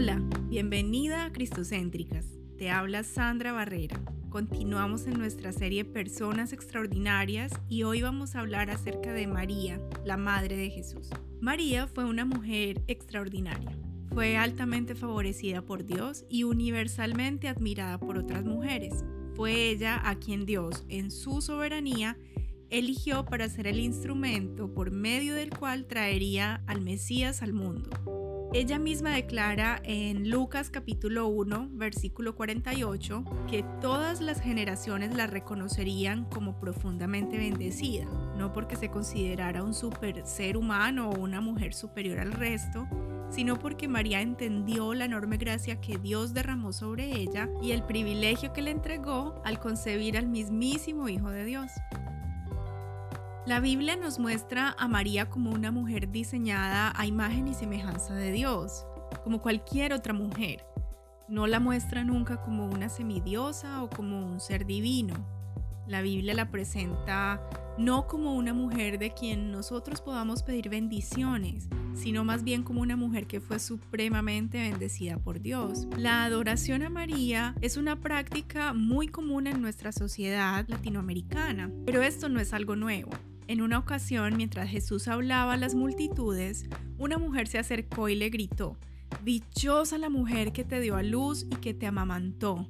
Hola, bienvenida a Cristocéntricas. Te habla Sandra Barrera. Continuamos en nuestra serie Personas Extraordinarias y hoy vamos a hablar acerca de María, la Madre de Jesús. María fue una mujer extraordinaria. Fue altamente favorecida por Dios y universalmente admirada por otras mujeres. Fue ella a quien Dios, en su soberanía, eligió para ser el instrumento por medio del cual traería al Mesías al mundo. Ella misma declara en Lucas capítulo 1, versículo 48, que todas las generaciones la reconocerían como profundamente bendecida, no porque se considerara un super ser humano o una mujer superior al resto, sino porque María entendió la enorme gracia que Dios derramó sobre ella y el privilegio que le entregó al concebir al mismísimo Hijo de Dios. La Biblia nos muestra a María como una mujer diseñada a imagen y semejanza de Dios, como cualquier otra mujer. No la muestra nunca como una semidiosa o como un ser divino. La Biblia la presenta no como una mujer de quien nosotros podamos pedir bendiciones, sino más bien como una mujer que fue supremamente bendecida por Dios. La adoración a María es una práctica muy común en nuestra sociedad latinoamericana, pero esto no es algo nuevo. En una ocasión, mientras Jesús hablaba a las multitudes, una mujer se acercó y le gritó, Dichosa la mujer que te dio a luz y que te amamantó.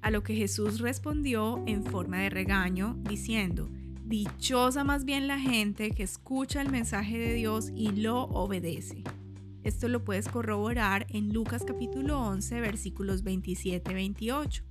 A lo que Jesús respondió en forma de regaño, diciendo, Dichosa más bien la gente que escucha el mensaje de Dios y lo obedece. Esto lo puedes corroborar en Lucas capítulo 11 versículos 27-28.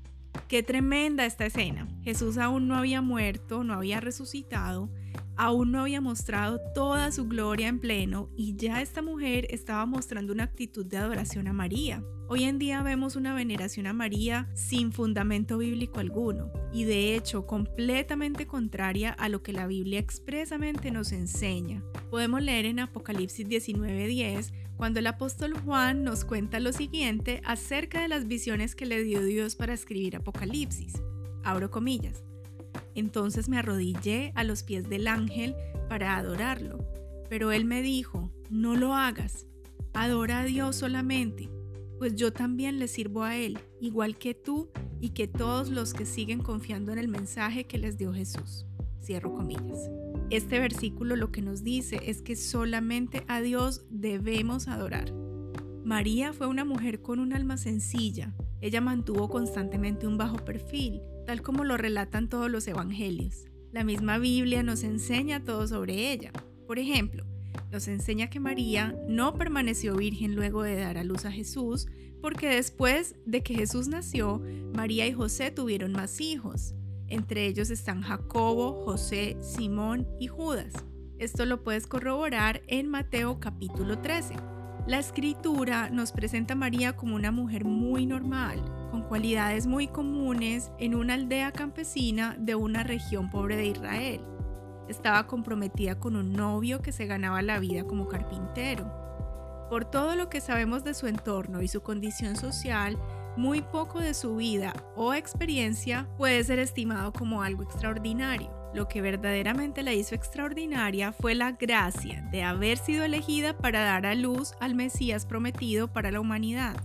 Qué tremenda esta escena. Jesús aún no había muerto, no había resucitado, aún no había mostrado toda su gloria en pleno y ya esta mujer estaba mostrando una actitud de adoración a María. Hoy en día vemos una veneración a María sin fundamento bíblico alguno y de hecho completamente contraria a lo que la Biblia expresamente nos enseña. Podemos leer en Apocalipsis 19:10 cuando el apóstol Juan nos cuenta lo siguiente acerca de las visiones que le dio Dios para escribir Apocalipsis. Abro comillas. Entonces me arrodillé a los pies del ángel para adorarlo, pero él me dijo, no lo hagas, adora a Dios solamente, pues yo también le sirvo a Él, igual que tú y que todos los que siguen confiando en el mensaje que les dio Jesús. Cierro comillas. Este versículo lo que nos dice es que solamente a Dios debemos adorar. María fue una mujer con un alma sencilla. Ella mantuvo constantemente un bajo perfil, tal como lo relatan todos los evangelios. La misma Biblia nos enseña todo sobre ella. Por ejemplo, nos enseña que María no permaneció virgen luego de dar a luz a Jesús, porque después de que Jesús nació, María y José tuvieron más hijos. Entre ellos están Jacobo, José, Simón y Judas. Esto lo puedes corroborar en Mateo capítulo 13. La escritura nos presenta a María como una mujer muy normal, con cualidades muy comunes en una aldea campesina de una región pobre de Israel. Estaba comprometida con un novio que se ganaba la vida como carpintero. Por todo lo que sabemos de su entorno y su condición social, muy poco de su vida o experiencia puede ser estimado como algo extraordinario. Lo que verdaderamente la hizo extraordinaria fue la gracia de haber sido elegida para dar a luz al Mesías prometido para la humanidad.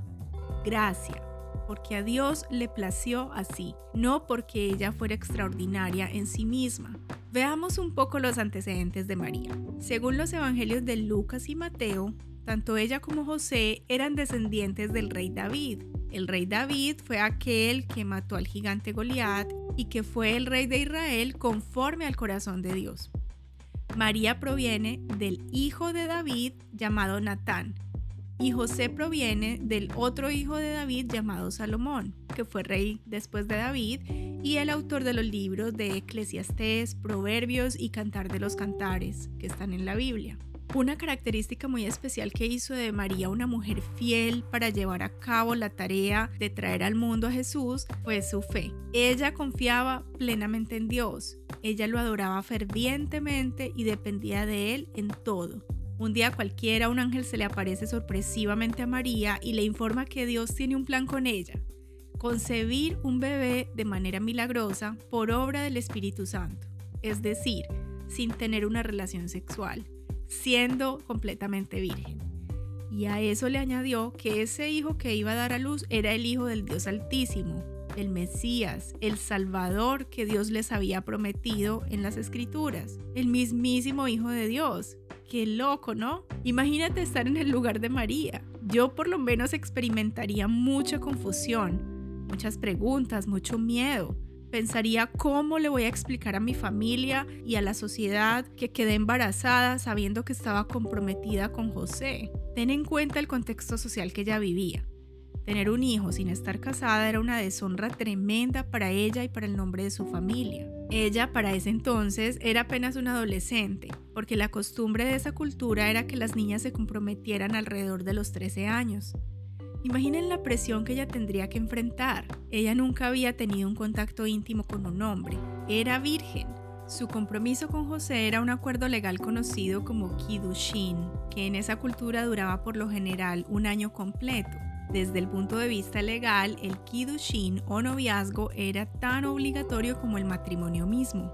Gracia, porque a Dios le plació así, no porque ella fuera extraordinaria en sí misma. Veamos un poco los antecedentes de María. Según los evangelios de Lucas y Mateo, tanto ella como José eran descendientes del rey David. El rey David fue aquel que mató al gigante Goliat y que fue el rey de Israel conforme al corazón de Dios. María proviene del hijo de David llamado Natán, y José proviene del otro hijo de David llamado Salomón, que fue rey después de David y el autor de los libros de Eclesiastés, Proverbios y Cantar de los Cantares, que están en la Biblia. Una característica muy especial que hizo de María una mujer fiel para llevar a cabo la tarea de traer al mundo a Jesús fue su fe. Ella confiaba plenamente en Dios, ella lo adoraba fervientemente y dependía de él en todo. Un día cualquiera un ángel se le aparece sorpresivamente a María y le informa que Dios tiene un plan con ella, concebir un bebé de manera milagrosa por obra del Espíritu Santo, es decir, sin tener una relación sexual, siendo completamente virgen. Y a eso le añadió que ese hijo que iba a dar a luz era el hijo del Dios Altísimo, el Mesías, el Salvador que Dios les había prometido en las Escrituras, el mismísimo Hijo de Dios. Qué loco, ¿no? Imagínate estar en el lugar de María. Yo por lo menos experimentaría mucha confusión, muchas preguntas, mucho miedo. Pensaría cómo le voy a explicar a mi familia y a la sociedad que quedé embarazada sabiendo que estaba comprometida con José. Ten en cuenta el contexto social que ella vivía. Tener un hijo sin estar casada era una deshonra tremenda para ella y para el nombre de su familia. Ella para ese entonces era apenas una adolescente, porque la costumbre de esa cultura era que las niñas se comprometieran alrededor de los 13 años. Imaginen la presión que ella tendría que enfrentar. Ella nunca había tenido un contacto íntimo con un hombre. Era virgen. Su compromiso con José era un acuerdo legal conocido como Kiddushin, que en esa cultura duraba por lo general un año completo. Desde el punto de vista legal, el kiddushin o noviazgo era tan obligatorio como el matrimonio mismo.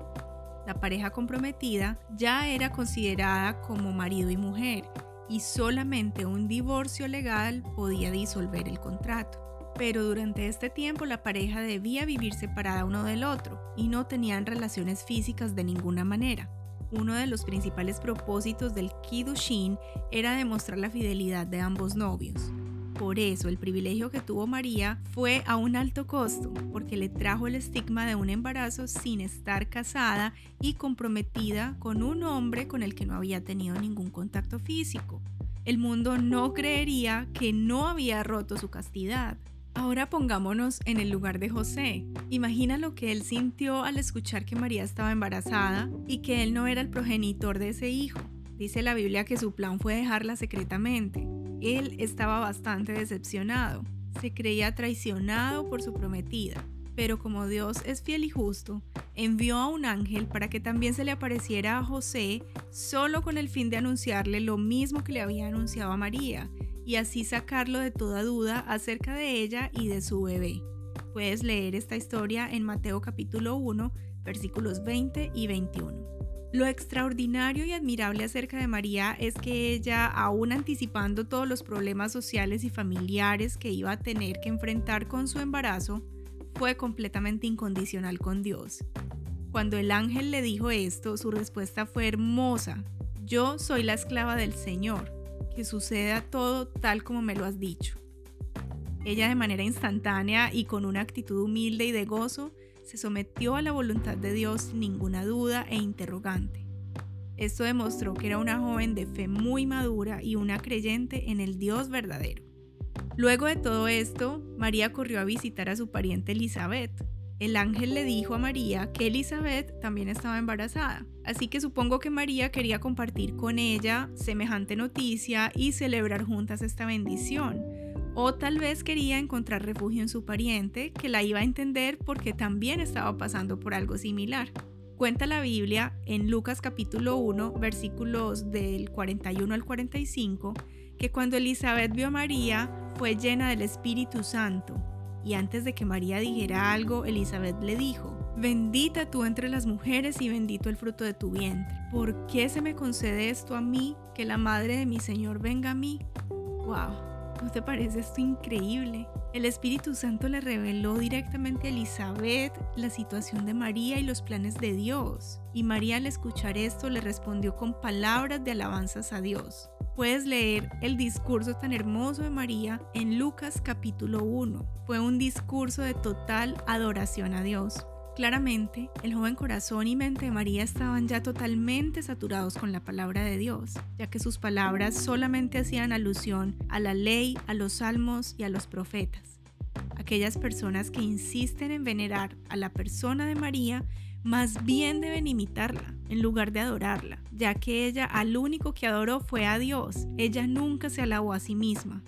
La pareja comprometida ya era considerada como marido y mujer y solamente un divorcio legal podía disolver el contrato. Pero durante este tiempo la pareja debía vivir separada uno del otro y no tenían relaciones físicas de ninguna manera. Uno de los principales propósitos del Kiddushin era demostrar la fidelidad de ambos novios. Por eso el privilegio que tuvo María fue a un alto costo, porque le trajo el estigma de un embarazo sin estar casada y comprometida con un hombre con el que no había tenido ningún contacto físico. El mundo no creería que no había roto su castidad. Ahora pongámonos en el lugar de José. Imagina lo que él sintió al escuchar que María estaba embarazada y que él no era el progenitor de ese hijo. Dice la Biblia que su plan fue dejarla secretamente. Él estaba bastante decepcionado, se creía traicionado por su prometida, pero como Dios es fiel y justo, envió a un ángel para que también se le apareciera a José solo con el fin de anunciarle lo mismo que le había anunciado a María y así sacarlo de toda duda acerca de ella y de su bebé. Puedes leer esta historia en Mateo capítulo 1, versículos 20 y 21. Lo extraordinario y admirable acerca de María es que ella, aún anticipando todos los problemas sociales y familiares que iba a tener que enfrentar con su embarazo, fue completamente incondicional con Dios. Cuando el ángel le dijo esto, su respuesta fue hermosa. Yo soy la esclava del Señor, que suceda todo tal como me lo has dicho. Ella de manera instantánea y con una actitud humilde y de gozo se sometió a la voluntad de Dios sin ninguna duda e interrogante. Esto demostró que era una joven de fe muy madura y una creyente en el Dios verdadero. Luego de todo esto, María corrió a visitar a su pariente Elizabeth. El ángel le dijo a María que Elizabeth también estaba embarazada, así que supongo que María quería compartir con ella semejante noticia y celebrar juntas esta bendición o tal vez quería encontrar refugio en su pariente, que la iba a entender porque también estaba pasando por algo similar. Cuenta la Biblia en Lucas capítulo 1, versículos del 41 al 45, que cuando Elizabeth vio a María fue llena del Espíritu Santo. Y antes de que María dijera algo, Elizabeth le dijo, Bendita tú entre las mujeres y bendito el fruto de tu vientre. ¿Por qué se me concede esto a mí, que la madre de mi Señor venga a mí? ¡Wow! ¿No te parece esto increíble? El Espíritu Santo le reveló directamente a Elizabeth la situación de María y los planes de Dios. Y María al escuchar esto le respondió con palabras de alabanzas a Dios. Puedes leer el discurso tan hermoso de María en Lucas capítulo 1. Fue un discurso de total adoración a Dios. Claramente, el joven corazón y mente de María estaban ya totalmente saturados con la palabra de Dios, ya que sus palabras solamente hacían alusión a la ley, a los salmos y a los profetas. Aquellas personas que insisten en venerar a la persona de María, más bien deben imitarla en lugar de adorarla, ya que ella al único que adoró fue a Dios. Ella nunca se alabó a sí misma.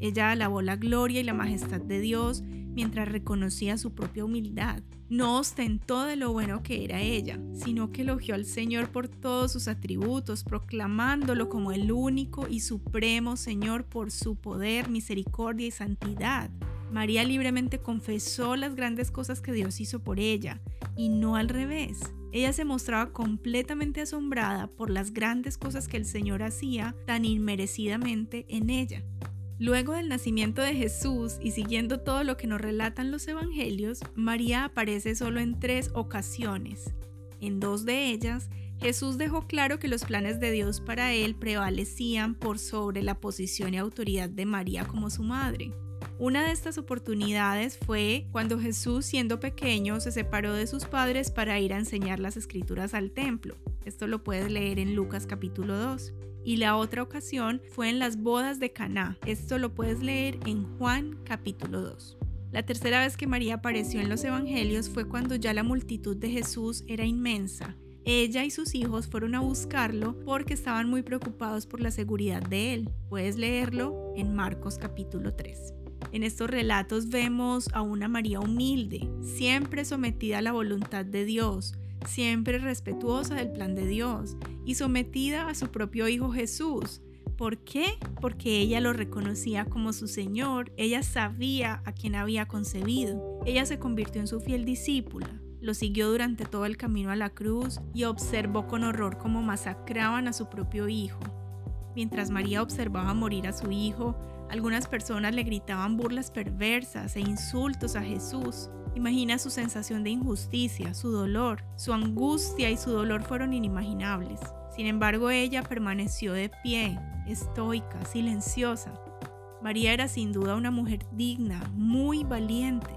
Ella alabó la gloria y la majestad de Dios mientras reconocía su propia humildad. No ostentó de lo bueno que era ella, sino que elogió al Señor por todos sus atributos, proclamándolo como el único y supremo Señor por su poder, misericordia y santidad. María libremente confesó las grandes cosas que Dios hizo por ella, y no al revés. Ella se mostraba completamente asombrada por las grandes cosas que el Señor hacía tan inmerecidamente en ella. Luego del nacimiento de Jesús y siguiendo todo lo que nos relatan los evangelios, María aparece solo en tres ocasiones. En dos de ellas, Jesús dejó claro que los planes de Dios para él prevalecían por sobre la posición y autoridad de María como su madre. Una de estas oportunidades fue cuando Jesús, siendo pequeño, se separó de sus padres para ir a enseñar las escrituras al templo. Esto lo puedes leer en Lucas capítulo 2. Y la otra ocasión fue en las bodas de Caná. Esto lo puedes leer en Juan capítulo 2. La tercera vez que María apareció en los evangelios fue cuando ya la multitud de Jesús era inmensa. Ella y sus hijos fueron a buscarlo porque estaban muy preocupados por la seguridad de él. Puedes leerlo en Marcos capítulo 3. En estos relatos vemos a una María humilde, siempre sometida a la voluntad de Dios, siempre respetuosa del plan de Dios y sometida a su propio Hijo Jesús. ¿Por qué? Porque ella lo reconocía como su Señor, ella sabía a quien había concebido, ella se convirtió en su fiel discípula, lo siguió durante todo el camino a la cruz y observó con horror cómo masacraban a su propio Hijo. Mientras María observaba morir a su Hijo, algunas personas le gritaban burlas perversas e insultos a Jesús. Imagina su sensación de injusticia, su dolor, su angustia y su dolor fueron inimaginables. Sin embargo, ella permaneció de pie, estoica, silenciosa. María era sin duda una mujer digna, muy valiente.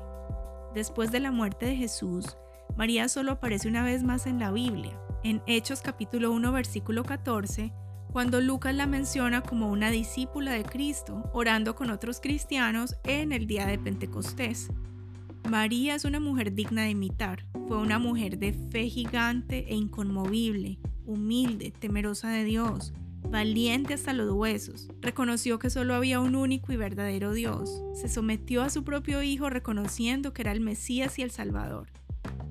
Después de la muerte de Jesús, María solo aparece una vez más en la Biblia. En Hechos capítulo 1 versículo 14, cuando Lucas la menciona como una discípula de Cristo, orando con otros cristianos en el día de Pentecostés. María es una mujer digna de imitar. Fue una mujer de fe gigante e inconmovible, humilde, temerosa de Dios, valiente hasta los huesos. Reconoció que solo había un único y verdadero Dios. Se sometió a su propio Hijo reconociendo que era el Mesías y el Salvador.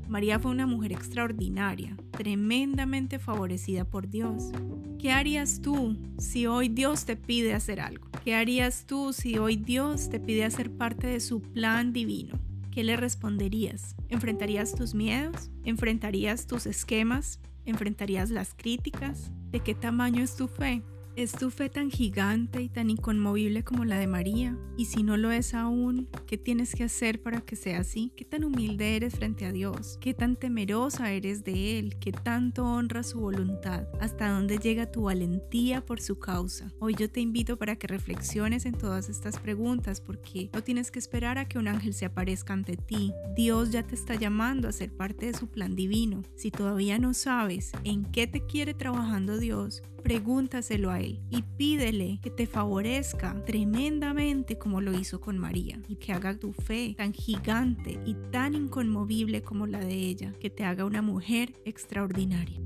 María fue una mujer extraordinaria, tremendamente favorecida por Dios. ¿Qué harías tú si hoy Dios te pide hacer algo? ¿Qué harías tú si hoy Dios te pide hacer parte de su plan divino? ¿Qué le responderías? ¿Enfrentarías tus miedos? ¿Enfrentarías tus esquemas? ¿Enfrentarías las críticas? ¿De qué tamaño es tu fe? ¿Es tu fe tan gigante y tan inconmovible como la de María? Y si no lo es aún, ¿qué tienes que hacer para que sea así? ¿Qué tan humilde eres frente a Dios? ¿Qué tan temerosa eres de Él? ¿Qué tanto honras su voluntad? ¿Hasta dónde llega tu valentía por su causa? Hoy yo te invito para que reflexiones en todas estas preguntas porque no tienes que esperar a que un ángel se aparezca ante ti. Dios ya te está llamando a ser parte de su plan divino. Si todavía no sabes en qué te quiere trabajando Dios, pregúntaselo a Él y pídele que te favorezca tremendamente como lo hizo con María y que haga tu fe tan gigante y tan inconmovible como la de ella, que te haga una mujer extraordinaria.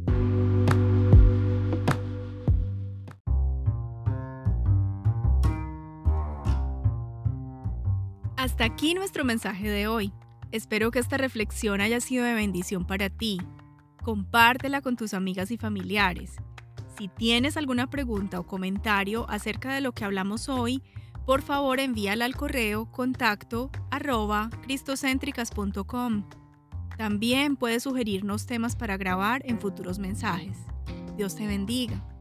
Hasta aquí nuestro mensaje de hoy. Espero que esta reflexión haya sido de bendición para ti. Compártela con tus amigas y familiares si tienes alguna pregunta o comentario acerca de lo que hablamos hoy, por favor envíala al correo contacto arroba. También puedes sugerirnos temas para grabar en futuros mensajes. Dios te bendiga.